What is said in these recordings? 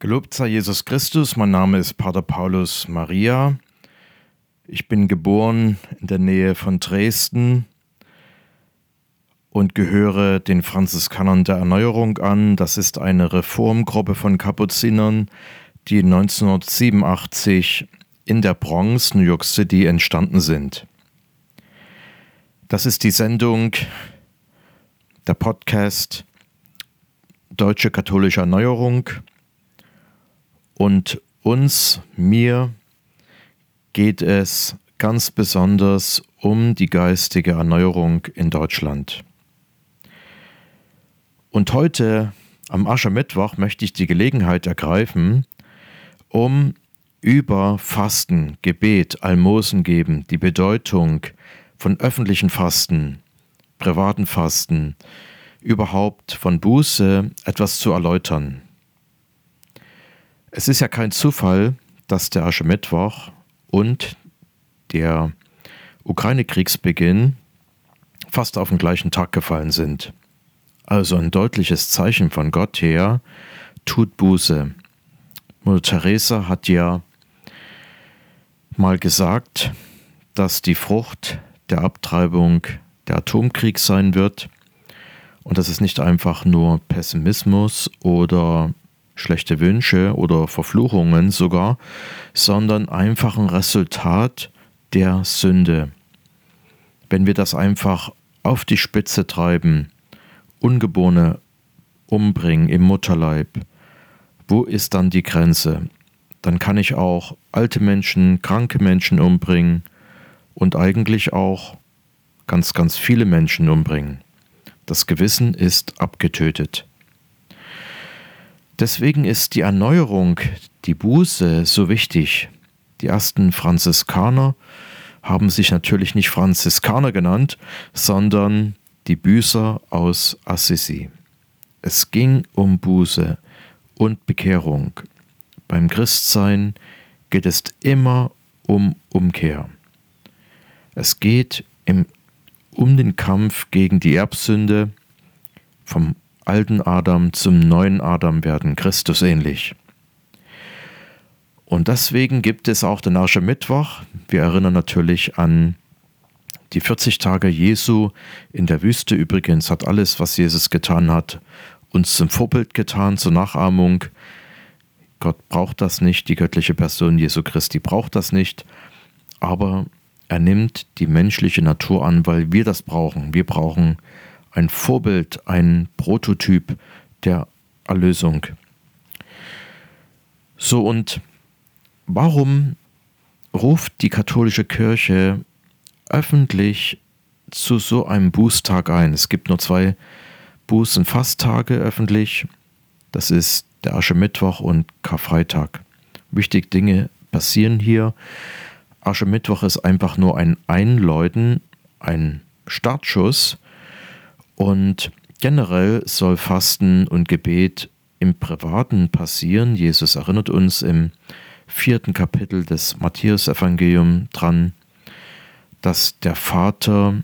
Gelobt sei Jesus Christus, mein Name ist Pater Paulus Maria. Ich bin geboren in der Nähe von Dresden und gehöre den Franziskanern der Erneuerung an. Das ist eine Reformgruppe von Kapuzinern, die 1987 in der Bronx, New York City, entstanden sind. Das ist die Sendung, der Podcast Deutsche Katholische Erneuerung. Und uns, mir, geht es ganz besonders um die geistige Erneuerung in Deutschland. Und heute, am Aschermittwoch, möchte ich die Gelegenheit ergreifen, um über Fasten, Gebet, Almosen geben, die Bedeutung von öffentlichen Fasten, privaten Fasten, überhaupt von Buße etwas zu erläutern. Es ist ja kein Zufall, dass der Aschermittwoch und der Ukraine-Kriegsbeginn fast auf den gleichen Tag gefallen sind. Also ein deutliches Zeichen von Gott her, tut Buße. Mutter Teresa hat ja mal gesagt, dass die Frucht der Abtreibung der Atomkrieg sein wird und das ist nicht einfach nur Pessimismus oder schlechte Wünsche oder Verfluchungen sogar, sondern einfach ein Resultat der Sünde. Wenn wir das einfach auf die Spitze treiben, Ungeborene umbringen im Mutterleib, wo ist dann die Grenze? Dann kann ich auch alte Menschen, kranke Menschen umbringen und eigentlich auch ganz, ganz viele Menschen umbringen. Das Gewissen ist abgetötet. Deswegen ist die Erneuerung, die Buße so wichtig. Die ersten Franziskaner haben sich natürlich nicht Franziskaner genannt, sondern die Büßer aus Assisi. Es ging um Buße und Bekehrung. Beim Christsein geht es immer um Umkehr. Es geht im, um den Kampf gegen die Erbsünde vom alten Adam zum neuen Adam werden, Christus ähnlich. Und deswegen gibt es auch den Aschermittwoch. Wir erinnern natürlich an die 40 Tage Jesu in der Wüste. Übrigens hat alles, was Jesus getan hat, uns zum Vorbild getan, zur Nachahmung. Gott braucht das nicht, die göttliche Person Jesu Christi braucht das nicht, aber er nimmt die menschliche Natur an, weil wir das brauchen. Wir brauchen ein Vorbild, ein Prototyp der Erlösung. So und warum ruft die katholische Kirche öffentlich zu so einem Bußtag ein? Es gibt nur zwei Buß- und Fasttage öffentlich. Das ist der Aschermittwoch und Karfreitag. Wichtige Dinge passieren hier. Aschermittwoch ist einfach nur ein Einläuten, ein Startschuss und generell soll Fasten und Gebet im Privaten passieren. Jesus erinnert uns im vierten Kapitel des Matthäus-Evangelium dran, dass der Vater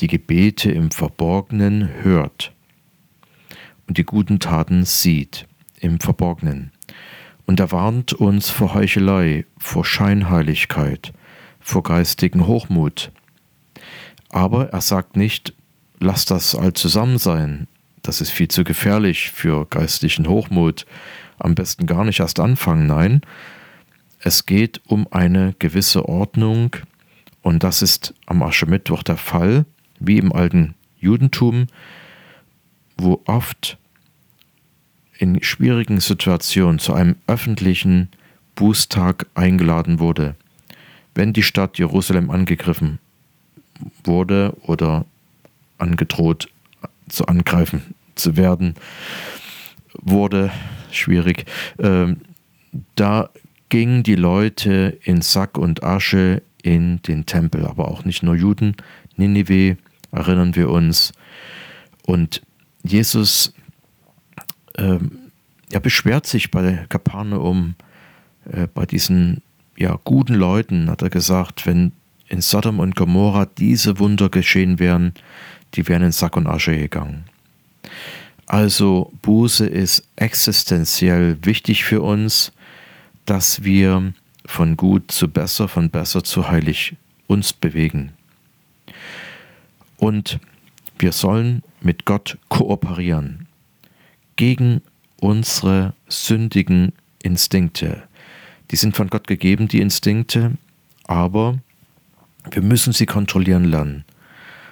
die Gebete im Verborgenen hört und die guten Taten sieht im Verborgenen. Und er warnt uns vor Heuchelei, vor Scheinheiligkeit, vor geistigen Hochmut. Aber er sagt nicht, lass das all zusammen sein. Das ist viel zu gefährlich für geistlichen Hochmut. Am besten gar nicht erst anfangen. Nein, es geht um eine gewisse Ordnung und das ist am Aschermittwoch der Fall, wie im alten Judentum, wo oft in schwierigen Situationen zu einem öffentlichen Bußtag eingeladen wurde. Wenn die Stadt Jerusalem angegriffen wurde oder angedroht zu angreifen zu werden, wurde schwierig. Ähm, da gingen die Leute in Sack und Asche in den Tempel, aber auch nicht nur Juden. Ninive erinnern wir uns. Und Jesus ähm, er beschwert sich bei Kapernaum, äh, bei diesen ja, guten Leuten, hat er gesagt, wenn in Sodom und Gomorra diese Wunder geschehen wären, die wären in Sack und Asche gegangen. Also Buße ist existenziell wichtig für uns, dass wir von gut zu besser, von besser zu heilig uns bewegen. Und wir sollen mit Gott kooperieren gegen unsere sündigen Instinkte. Die sind von Gott gegeben, die Instinkte, aber wir müssen sie kontrollieren lernen.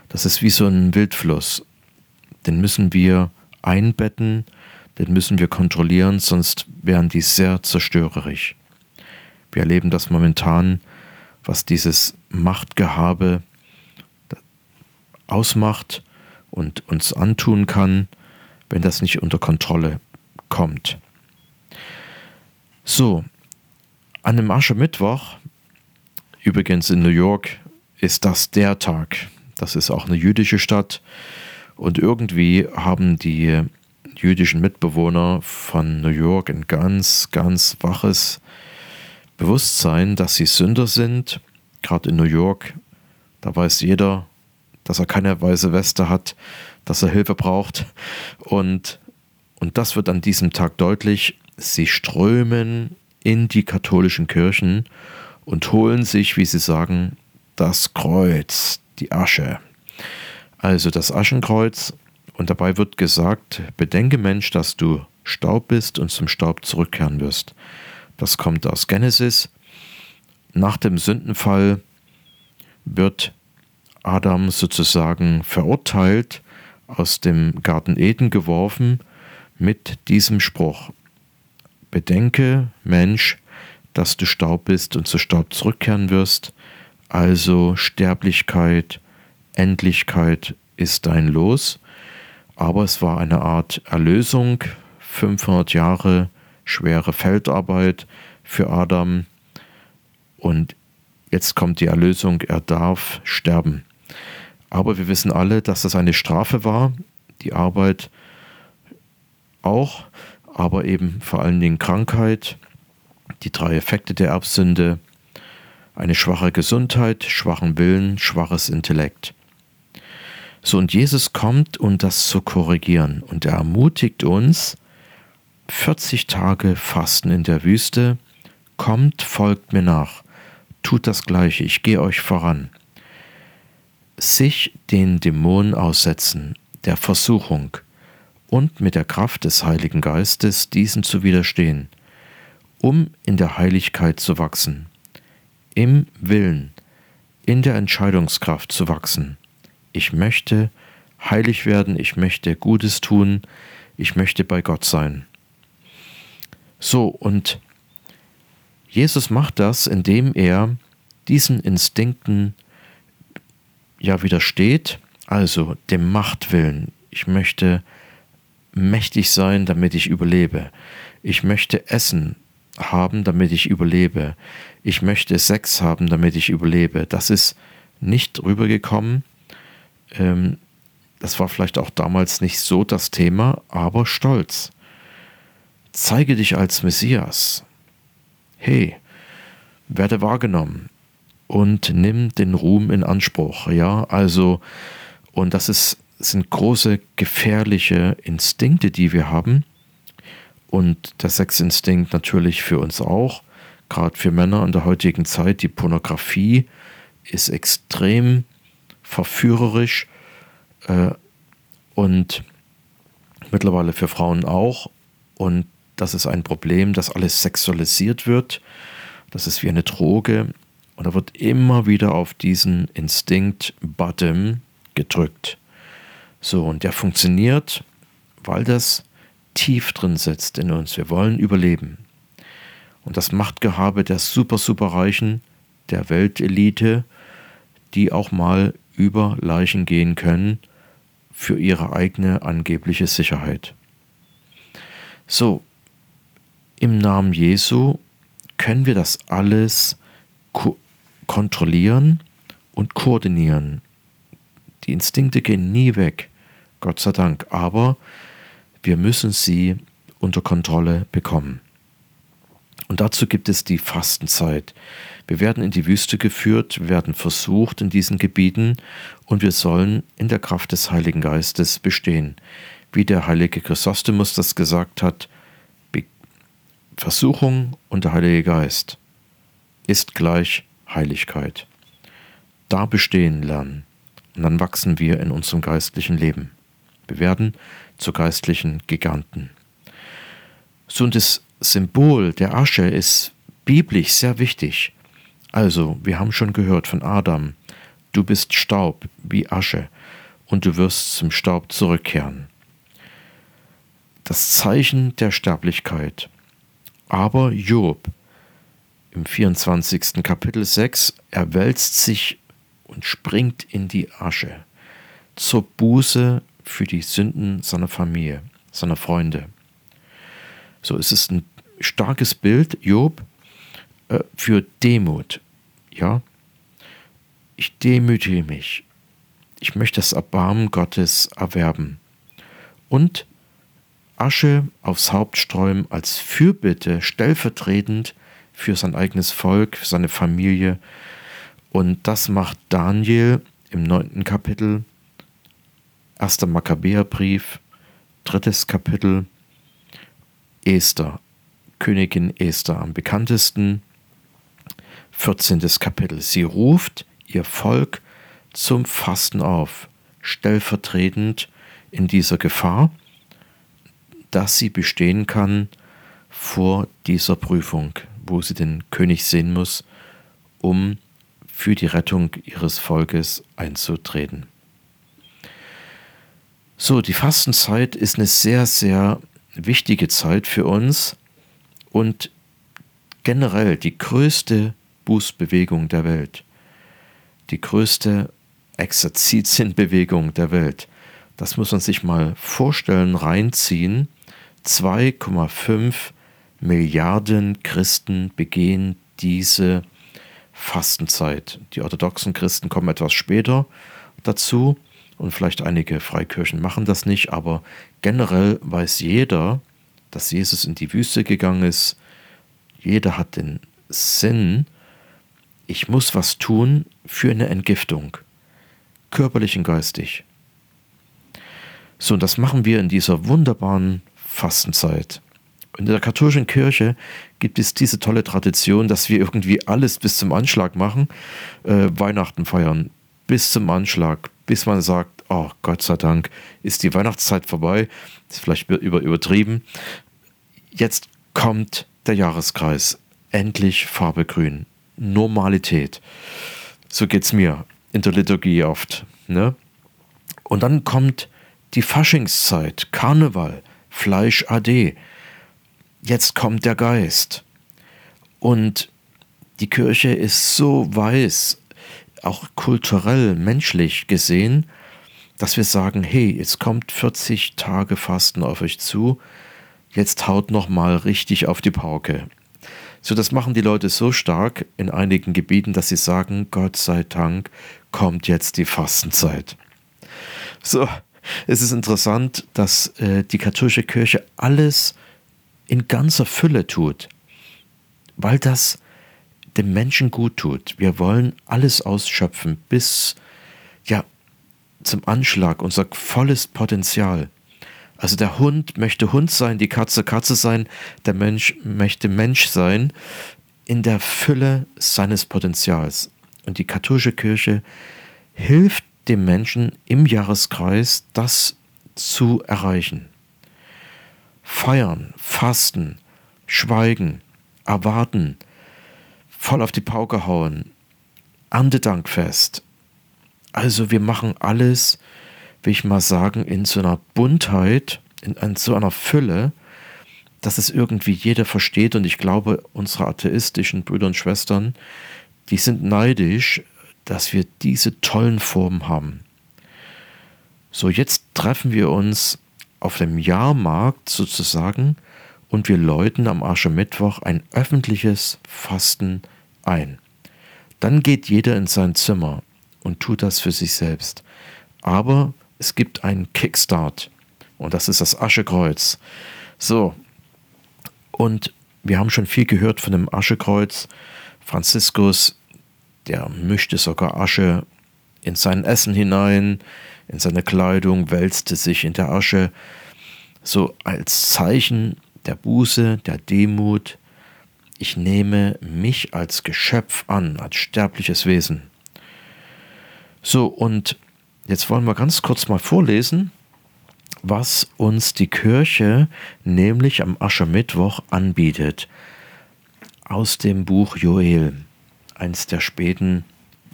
Das ist wie so ein Wildfluss. Den müssen wir einbetten, den müssen wir kontrollieren, sonst wären die sehr zerstörerisch. Wir erleben das momentan, was dieses Machtgehabe ausmacht und uns antun kann, wenn das nicht unter Kontrolle kommt. So, an dem Aschermittwoch, übrigens in New York, ist das der Tag. Das ist auch eine jüdische Stadt. Und irgendwie haben die jüdischen Mitbewohner von New York ein ganz, ganz waches Bewusstsein, dass sie Sünder sind. Gerade in New York, da weiß jeder, dass er keine weiße Weste hat, dass er Hilfe braucht. Und, und das wird an diesem Tag deutlich. Sie strömen in die katholischen Kirchen und holen sich, wie sie sagen, das Kreuz, die Asche. Also das Aschenkreuz. Und dabei wird gesagt, bedenke Mensch, dass du Staub bist und zum Staub zurückkehren wirst. Das kommt aus Genesis. Nach dem Sündenfall wird Adam sozusagen verurteilt, aus dem Garten Eden geworfen mit diesem Spruch. Bedenke, Mensch, dass du Staub bist und zu Staub zurückkehren wirst, also Sterblichkeit, Endlichkeit ist dein Los. Aber es war eine Art Erlösung, 500 Jahre schwere Feldarbeit für Adam und jetzt kommt die Erlösung, er darf sterben. Aber wir wissen alle, dass das eine Strafe war, die Arbeit auch, aber eben vor allen Dingen Krankheit, die drei Effekte der Erbsünde, eine schwache Gesundheit, schwachen Willen, schwaches Intellekt. So, und Jesus kommt, um das zu korrigieren. Und er ermutigt uns, 40 Tage Fasten in der Wüste, kommt, folgt mir nach, tut das Gleiche, ich gehe euch voran. Sich den Dämonen aussetzen, der Versuchung, und mit der Kraft des Heiligen Geistes diesen zu widerstehen, um in der Heiligkeit zu wachsen, im Willen, in der Entscheidungskraft zu wachsen. Ich möchte heilig werden, ich möchte Gutes tun, ich möchte bei Gott sein. So, und Jesus macht das, indem er diesen Instinkten ja widersteht, also dem Machtwillen. Ich möchte mächtig sein, damit ich überlebe. Ich möchte Essen haben, damit ich überlebe. Ich möchte Sex haben, damit ich überlebe. Das ist nicht rübergekommen. Ähm, das war vielleicht auch damals nicht so das Thema, aber Stolz. Zeige dich als Messias. Hey, werde wahrgenommen und nimm den Ruhm in Anspruch. Ja, also, und das ist, sind große gefährliche Instinkte, die wir haben. Und der Sexinstinkt natürlich für uns auch, gerade für Männer in der heutigen Zeit. Die Pornografie ist extrem verführerisch äh, und mittlerweile für Frauen auch. Und das ist ein Problem, dass alles sexualisiert wird. Das ist wie eine Droge. Und da wird immer wieder auf diesen Instinkt-Button gedrückt. So, und der funktioniert, weil das tief drin sitzt in uns. Wir wollen überleben. Und das Machtgehabe der super, super Reichen, der Weltelite, die auch mal über Leichen gehen können für ihre eigene angebliche Sicherheit. So, im Namen Jesu können wir das alles kontrollieren und koordinieren. Die Instinkte gehen nie weg, Gott sei Dank, aber wir müssen sie unter Kontrolle bekommen. Und dazu gibt es die Fastenzeit. Wir werden in die Wüste geführt, wir werden versucht in diesen Gebieten und wir sollen in der Kraft des Heiligen Geistes bestehen. wie der heilige Chrysostomus das gesagt hat, Versuchung und der Heilige Geist ist gleich Heiligkeit. Da bestehen lernen und dann wachsen wir in unserem geistlichen Leben. Wir werden zu geistlichen Giganten. So und das Symbol der Asche ist biblisch sehr wichtig. Also, wir haben schon gehört von Adam, du bist Staub wie Asche und du wirst zum Staub zurückkehren. Das Zeichen der Sterblichkeit. Aber Job im 24. Kapitel 6, er wälzt sich und springt in die Asche zur Buße für die Sünden seiner Familie, seiner Freunde. So ist es ein starkes Bild, Job, äh, für Demut. Ja, ich demütige mich. Ich möchte das Erbarmen Gottes erwerben. Und Asche aufs Haupt streuen als Fürbitte stellvertretend für sein eigenes Volk, für seine Familie. Und das macht Daniel im neunten Kapitel, erster Makkabäerbrief, drittes Kapitel, Esther, Königin Esther am bekanntesten, 14. Kapitel. Sie ruft ihr Volk zum Fasten auf, stellvertretend in dieser Gefahr, dass sie bestehen kann vor dieser Prüfung, wo sie den König sehen muss, um für die Rettung ihres Volkes einzutreten. So, die Fastenzeit ist eine sehr, sehr wichtige Zeit für uns und generell die größte Bußbewegung der Welt, die größte Exerzitienbewegung der Welt. Das muss man sich mal vorstellen, reinziehen. 2,5 Milliarden Christen begehen diese Fastenzeit. Die orthodoxen Christen kommen etwas später dazu und vielleicht einige Freikirchen machen das nicht, aber generell weiß jeder, dass Jesus in die Wüste gegangen ist. Jeder hat den Sinn, ich muss was tun für eine Entgiftung, körperlich und geistig. So, und das machen wir in dieser wunderbaren Fastenzeit. In der katholischen Kirche gibt es diese tolle Tradition, dass wir irgendwie alles bis zum Anschlag machen, äh, Weihnachten feiern, bis zum Anschlag, bis man sagt, oh Gott sei Dank ist die Weihnachtszeit vorbei, ist vielleicht über, übertrieben. Jetzt kommt der Jahreskreis, endlich Farbe grün. Normalität. So geht es mir in der Liturgie oft. Ne? Und dann kommt die Faschingszeit, Karneval, Fleisch AD. Jetzt kommt der Geist. Und die Kirche ist so weiß, auch kulturell, menschlich gesehen, dass wir sagen, hey, jetzt kommt 40 Tage Fasten auf euch zu, jetzt haut noch mal richtig auf die Pauke. So, das machen die Leute so stark in einigen Gebieten, dass sie sagen, Gott sei Dank kommt jetzt die Fastenzeit. So, es ist interessant, dass äh, die katholische Kirche alles in ganzer Fülle tut, weil das dem Menschen gut tut. Wir wollen alles ausschöpfen bis ja zum Anschlag, unser volles Potenzial. Also der Hund möchte Hund sein, die Katze Katze sein, der Mensch möchte Mensch sein, in der Fülle seines Potenzials. Und die katholische Kirche hilft dem Menschen im Jahreskreis, das zu erreichen. Feiern, fasten, schweigen, erwarten, voll auf die Pauke hauen, Erntedankfest. Also wir machen alles, will ich mal sagen, in so einer Buntheit, in, in so einer Fülle, dass es irgendwie jeder versteht. Und ich glaube, unsere atheistischen Brüder und Schwestern, die sind neidisch, dass wir diese tollen Formen haben. So, jetzt treffen wir uns auf dem Jahrmarkt sozusagen und wir läuten am Aschermittwoch ein öffentliches Fasten ein. Dann geht jeder in sein Zimmer und tut das für sich selbst. Aber es gibt einen Kickstart und das ist das Aschekreuz. So, und wir haben schon viel gehört von dem Aschekreuz. Franziskus, der mischte sogar Asche in sein Essen hinein, in seine Kleidung, wälzte sich in der Asche, so als Zeichen der Buße, der Demut. Ich nehme mich als Geschöpf an, als sterbliches Wesen. So, und jetzt wollen wir ganz kurz mal vorlesen, was uns die Kirche nämlich am Aschermittwoch anbietet. Aus dem Buch Joel, eins der späten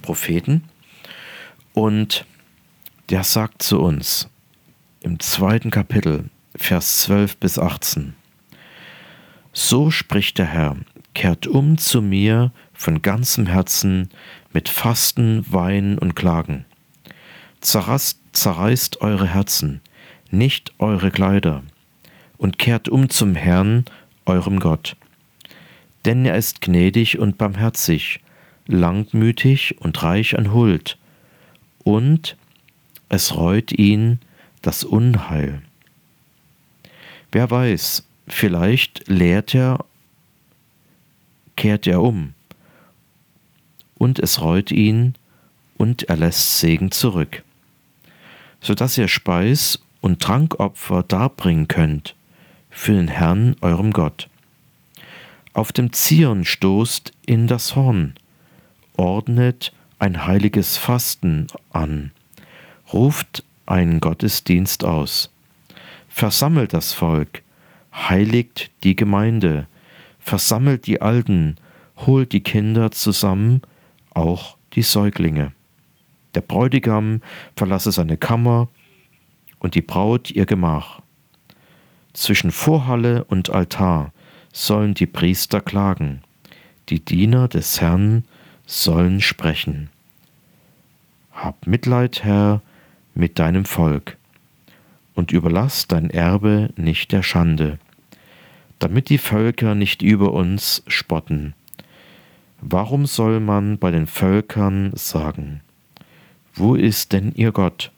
Propheten. Und der sagt zu uns im zweiten Kapitel, Vers 12 bis 18, So spricht der Herr, kehrt um zu mir von ganzem Herzen mit Fasten, Weinen und Klagen. Zerrast, zerreißt eure Herzen, nicht eure Kleider, und kehrt um zum Herrn, eurem Gott. Denn er ist gnädig und barmherzig, langmütig und reich an Huld, und es reut ihn das Unheil. Wer weiß, vielleicht lehrt er, kehrt er um, und es reut ihn, und er lässt Segen zurück, so dass ihr Speis und Trankopfer darbringen könnt für den Herrn eurem Gott. Auf dem Zion stoßt in das Horn, ordnet ein heiliges Fasten an, ruft einen Gottesdienst aus, versammelt das Volk, heiligt die Gemeinde, versammelt die Alten, holt die Kinder zusammen, auch die Säuglinge. Der Bräutigam verlasse seine Kammer und die Braut ihr Gemach. Zwischen Vorhalle und Altar sollen die Priester klagen, die Diener des Herrn sollen sprechen. Hab Mitleid, Herr, mit deinem Volk und überlass dein Erbe nicht der Schande, damit die Völker nicht über uns spotten. Warum soll man bei den Völkern sagen, wo ist denn ihr Gott?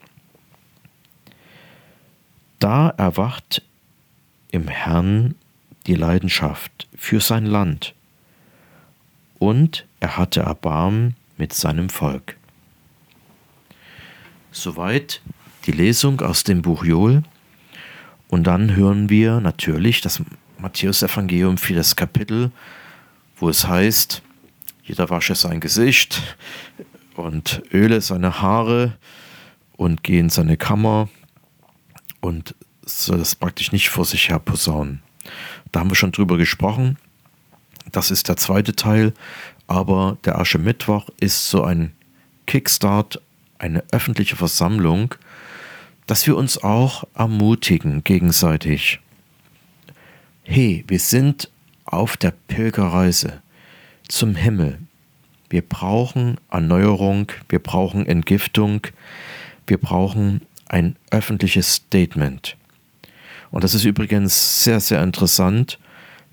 Da erwacht im Herrn die Leidenschaft für sein Land, und er hatte Erbarmen mit seinem Volk. Soweit die Lesung aus dem Buch Joel. Und dann hören wir natürlich das Matthäus-Evangelium für das Kapitel, wo es heißt, jeder wasche sein Gesicht und öle seine Haare und gehe in seine Kammer und soll das praktisch nicht vor sich her posaunen. Da haben wir schon drüber gesprochen. Das ist der zweite Teil, aber der Aschermittwoch ist so ein Kickstart, eine öffentliche Versammlung, dass wir uns auch ermutigen gegenseitig. Hey, wir sind auf der Pilgerreise zum Himmel. Wir brauchen Erneuerung, wir brauchen Entgiftung, wir brauchen ein öffentliches Statement. Und das ist übrigens sehr, sehr interessant,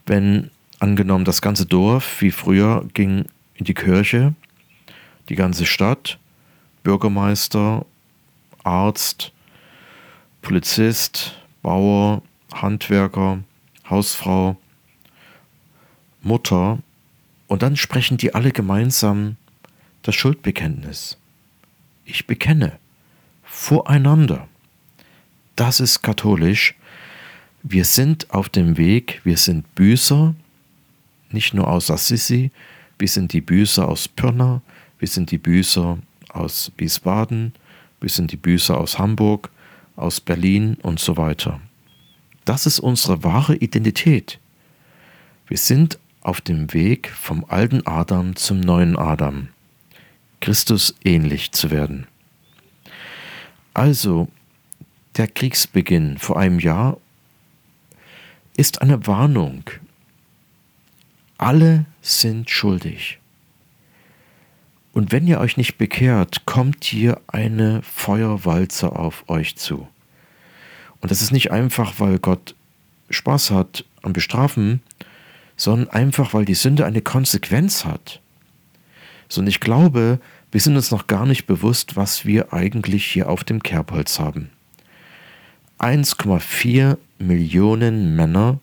wenn angenommen das ganze Dorf wie früher ging in die Kirche, die ganze Stadt, Bürgermeister, Arzt, Polizist, Bauer, Handwerker, Hausfrau, Mutter und dann sprechen die alle gemeinsam das Schuldbekenntnis. Ich bekenne voreinander. Das ist katholisch. Wir sind auf dem Weg, wir sind Büßer, nicht nur aus Assisi, wir sind die Büßer aus Pirna, wir sind die Büßer aus Wiesbaden, wir sind die Büßer aus Hamburg, aus Berlin und so weiter. Das ist unsere wahre Identität. Wir sind auf dem Weg vom alten Adam zum neuen Adam, Christus ähnlich zu werden. Also, der Kriegsbeginn vor einem Jahr ist eine Warnung. Alle sind schuldig. Und wenn ihr euch nicht bekehrt, kommt hier eine Feuerwalze auf euch zu. Und das ist nicht einfach, weil Gott Spaß hat am Bestrafen, sondern einfach, weil die Sünde eine Konsequenz hat. So, und ich glaube, wir sind uns noch gar nicht bewusst, was wir eigentlich hier auf dem Kerbholz haben. 1,4 Millionen Männer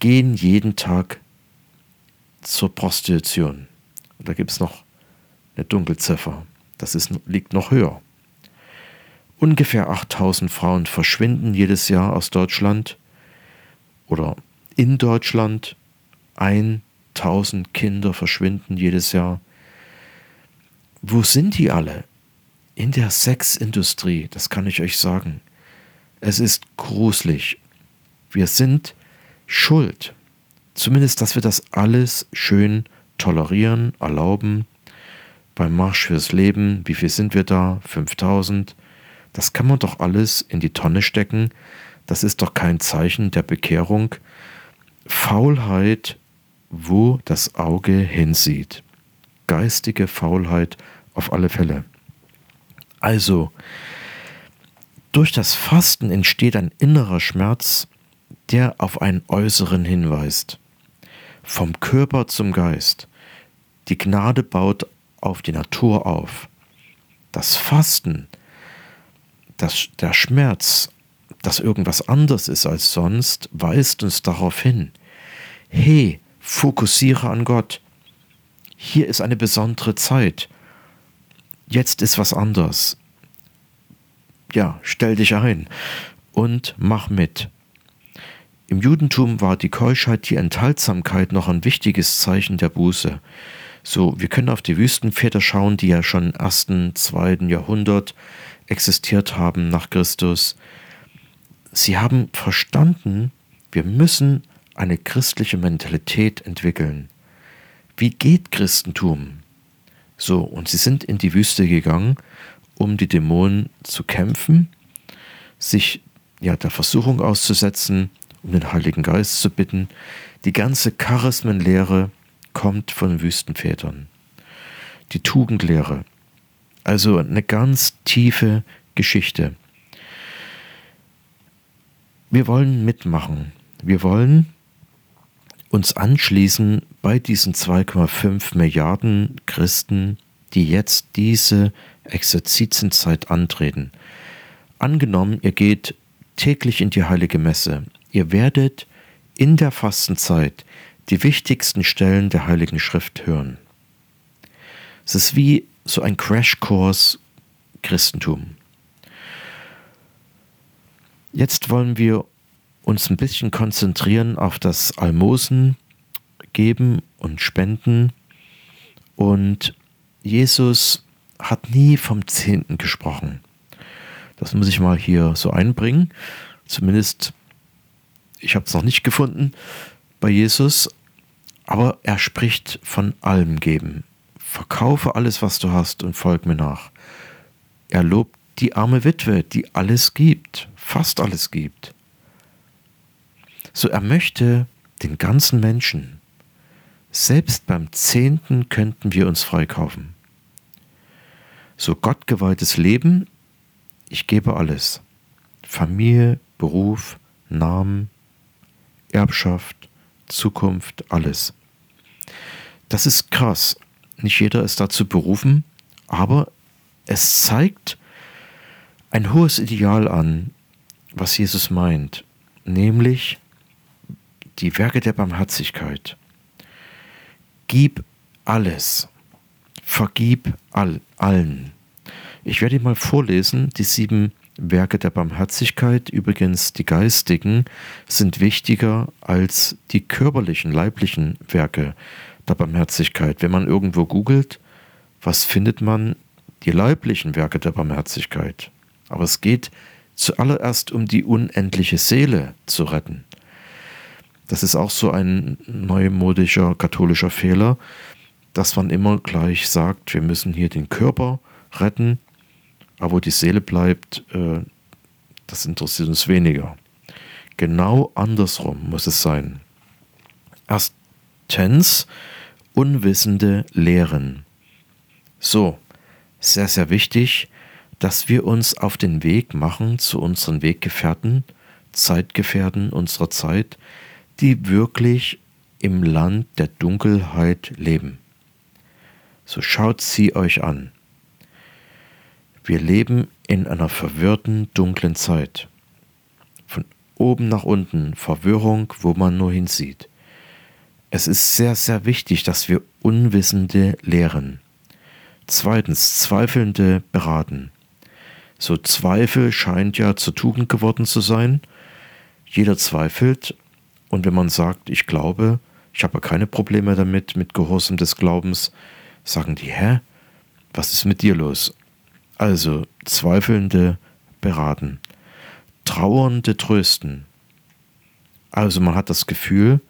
gehen jeden Tag zur Prostitution. Und da gibt es noch eine Dunkelziffer. Das ist, liegt noch höher. Ungefähr 8000 Frauen verschwinden jedes Jahr aus Deutschland oder in Deutschland. 1000 Kinder verschwinden jedes Jahr. Wo sind die alle? In der Sexindustrie, das kann ich euch sagen. Es ist gruselig. Wir sind schuld. Zumindest, dass wir das alles schön tolerieren, erlauben. Beim Marsch fürs Leben, wie viel sind wir da? 5000. Das kann man doch alles in die Tonne stecken. Das ist doch kein Zeichen der Bekehrung. Faulheit, wo das Auge hinsieht. Geistige Faulheit auf alle Fälle. Also, durch das Fasten entsteht ein innerer Schmerz, der auf einen äußeren hinweist. Vom Körper zum Geist. Die Gnade baut auf die Natur auf. Das Fasten, das, der Schmerz, dass irgendwas anders ist als sonst, weist uns darauf hin. Hey, fokussiere an Gott. Hier ist eine besondere Zeit. Jetzt ist was anders. Ja, stell dich ein und mach mit. Im Judentum war die Keuschheit, die Enthaltsamkeit noch ein wichtiges Zeichen der Buße. So, wir können auf die Wüstenväter schauen, die ja schon im ersten, zweiten Jahrhundert existiert haben nach Christus. Sie haben verstanden, wir müssen eine christliche Mentalität entwickeln. Wie geht Christentum? So, und sie sind in die Wüste gegangen, um die Dämonen zu kämpfen, sich ja der Versuchung auszusetzen, um den Heiligen Geist zu bitten. Die ganze Charismenlehre kommt von Wüstenvätern. Die Tugendlehre. Also eine ganz tiefe Geschichte. Wir wollen mitmachen. Wir wollen uns anschließen bei diesen 2,5 Milliarden Christen, die jetzt diese Exerzitienzeit antreten. Angenommen, ihr geht täglich in die heilige Messe, ihr werdet in der Fastenzeit die wichtigsten Stellen der heiligen Schrift hören. Es ist wie so ein Crashkurs Christentum. Jetzt wollen wir uns ein bisschen konzentrieren auf das Almosen geben und spenden. Und Jesus hat nie vom Zehnten gesprochen. Das muss ich mal hier so einbringen. Zumindest, ich habe es noch nicht gefunden bei Jesus, aber er spricht von allem geben. Verkaufe alles, was du hast und folg mir nach. Er lobt die arme Witwe, die alles gibt, fast alles gibt. So er möchte den ganzen Menschen. Selbst beim Zehnten könnten wir uns freikaufen. So gottgeweihtes Leben, ich gebe alles. Familie, Beruf, Namen, Erbschaft, Zukunft, alles. Das ist krass. Nicht jeder ist dazu berufen, aber es zeigt ein hohes Ideal an, was Jesus meint, nämlich die Werke der Barmherzigkeit. Gib alles. Vergib all, allen. Ich werde mal vorlesen, die sieben Werke der Barmherzigkeit, übrigens die geistigen, sind wichtiger als die körperlichen, leiblichen Werke der Barmherzigkeit. Wenn man irgendwo googelt, was findet man? Die leiblichen Werke der Barmherzigkeit. Aber es geht zuallererst um die unendliche Seele zu retten. Das ist auch so ein neumodischer katholischer Fehler, dass man immer gleich sagt, wir müssen hier den Körper retten, aber wo die Seele bleibt, äh, das interessiert uns weniger. Genau andersrum muss es sein. Erstens, unwissende Lehren. So, sehr, sehr wichtig, dass wir uns auf den Weg machen zu unseren Weggefährten, Zeitgefährten unserer Zeit, die wirklich im Land der Dunkelheit leben. So schaut sie euch an. Wir leben in einer verwirrten, dunklen Zeit. Von oben nach unten Verwirrung, wo man nur hinsieht. Es ist sehr, sehr wichtig, dass wir Unwissende lehren. Zweitens, Zweifelnde beraten. So Zweifel scheint ja zur Tugend geworden zu sein. Jeder zweifelt und wenn man sagt, ich glaube, ich habe keine Probleme damit, mit Gehorsam des Glaubens, sagen die, hä? Was ist mit dir los? Also Zweifelnde beraten, Trauernde trösten. Also man hat das Gefühl,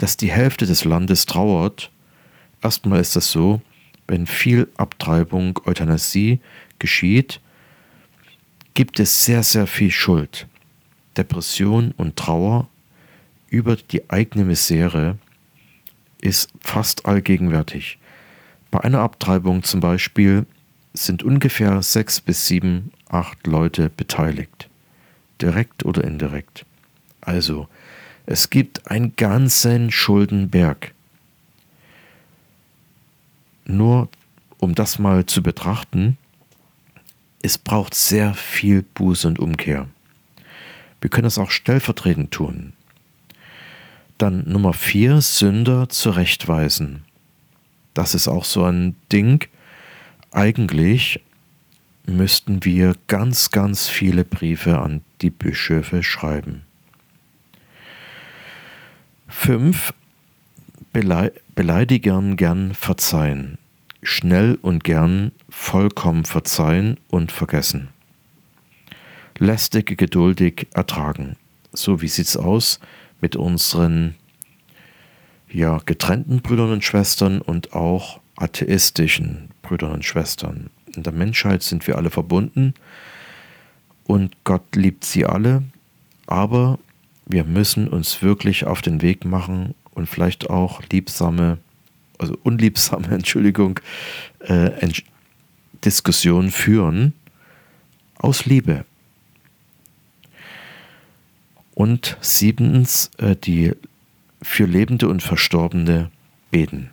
dass die Hälfte des Landes trauert. Erstmal ist das so, wenn viel Abtreibung, Euthanasie geschieht, gibt es sehr, sehr viel Schuld, Depression und Trauer über die eigene Misere ist fast allgegenwärtig. Bei einer Abtreibung zum Beispiel sind ungefähr sechs bis sieben, acht Leute beteiligt, direkt oder indirekt. Also, es gibt einen ganzen Schuldenberg. Nur um das mal zu betrachten, es braucht sehr viel Buße und Umkehr. Wir können es auch stellvertretend tun. Dann Nummer vier, Sünder zurechtweisen. Das ist auch so ein Ding. Eigentlich müssten wir ganz, ganz viele Briefe an die Bischöfe schreiben. Fünf, Beleidigern gern verzeihen. Schnell und gern vollkommen verzeihen und vergessen. Lästig, geduldig ertragen. So, wie sieht's aus? mit unseren ja, getrennten Brüdern und Schwestern und auch atheistischen Brüdern und Schwestern. In der Menschheit sind wir alle verbunden und Gott liebt sie alle, aber wir müssen uns wirklich auf den Weg machen und vielleicht auch liebsame, also unliebsame, Entschuldigung, äh, Diskussionen führen aus Liebe. Und siebtens, äh, die für Lebende und Verstorbene beten.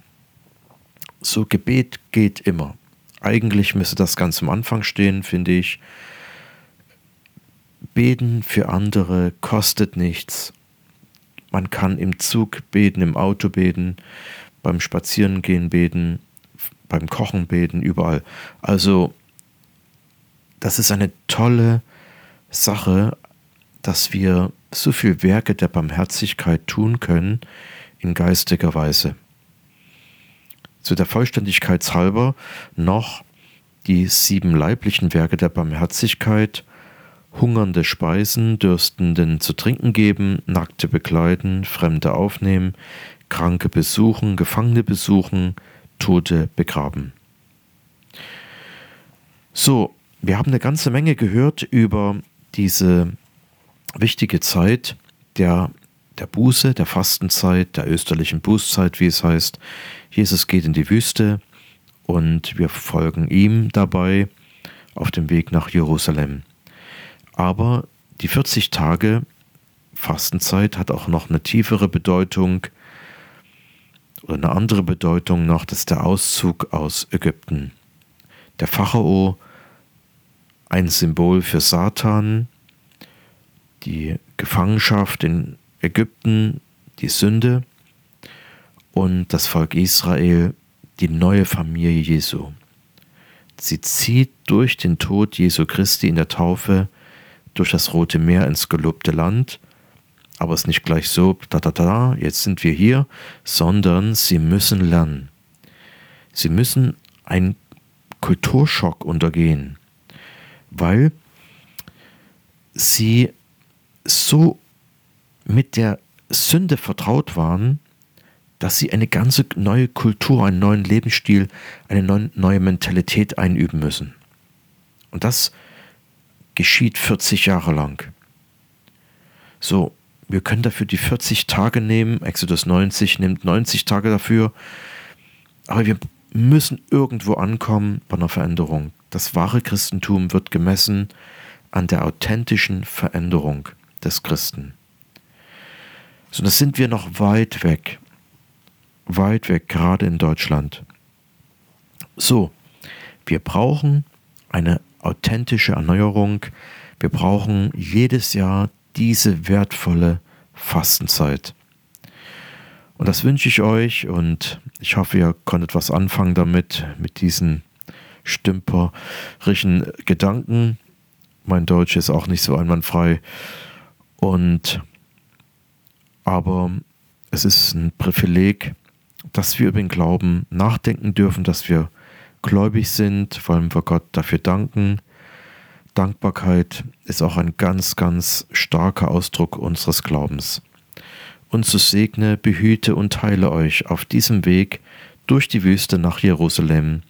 So Gebet geht immer. Eigentlich müsste das ganz am Anfang stehen, finde ich. Beten für andere kostet nichts. Man kann im Zug beten, im Auto beten, beim Spazierengehen beten, beim Kochen beten, überall. Also, das ist eine tolle Sache, dass wir so viel Werke der Barmherzigkeit tun können in geistiger Weise. Zu der Vollständigkeit halber noch die sieben leiblichen Werke der Barmherzigkeit, hungernde Speisen, Dürstenden zu trinken geben, Nackte bekleiden, Fremde aufnehmen, Kranke besuchen, Gefangene besuchen, Tote begraben. So, wir haben eine ganze Menge gehört über diese wichtige Zeit der, der Buße, der Fastenzeit, der österlichen Bußzeit, wie es heißt. Jesus geht in die Wüste und wir folgen ihm dabei auf dem Weg nach Jerusalem. Aber die 40 Tage Fastenzeit hat auch noch eine tiefere Bedeutung oder eine andere Bedeutung noch, das ist der Auszug aus Ägypten. Der Pharao, ein Symbol für Satan, die Gefangenschaft in Ägypten, die Sünde und das Volk Israel, die neue Familie Jesu. Sie zieht durch den Tod Jesu Christi in der Taufe durch das Rote Meer ins gelobte Land, aber es ist nicht gleich so, da da da, jetzt sind wir hier, sondern sie müssen lernen. Sie müssen einen Kulturschock untergehen, weil sie so mit der Sünde vertraut waren, dass sie eine ganze neue Kultur, einen neuen Lebensstil, eine neue Mentalität einüben müssen. Und das geschieht 40 Jahre lang. So, wir können dafür die 40 Tage nehmen, Exodus 90 nimmt 90 Tage dafür, aber wir müssen irgendwo ankommen bei einer Veränderung. Das wahre Christentum wird gemessen an der authentischen Veränderung des Christen. So, das sind wir noch weit weg. Weit weg, gerade in Deutschland. So, wir brauchen eine authentische Erneuerung. Wir brauchen jedes Jahr diese wertvolle Fastenzeit. Und das wünsche ich euch und ich hoffe, ihr konntet was anfangen damit, mit diesen stümperischen Gedanken. Mein Deutsch ist auch nicht so einwandfrei. Und aber es ist ein Privileg, dass wir über den Glauben nachdenken dürfen, dass wir gläubig sind, wollen wir Gott dafür danken. Dankbarkeit ist auch ein ganz, ganz starker Ausdruck unseres Glaubens. Und so segne, behüte und heile euch auf diesem Weg durch die Wüste nach Jerusalem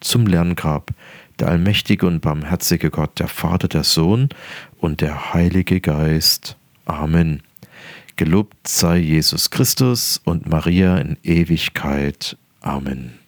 zum Lerngrab, der allmächtige und barmherzige Gott, der Vater, der Sohn und der Heilige Geist. Amen. Gelobt sei Jesus Christus und Maria in Ewigkeit. Amen.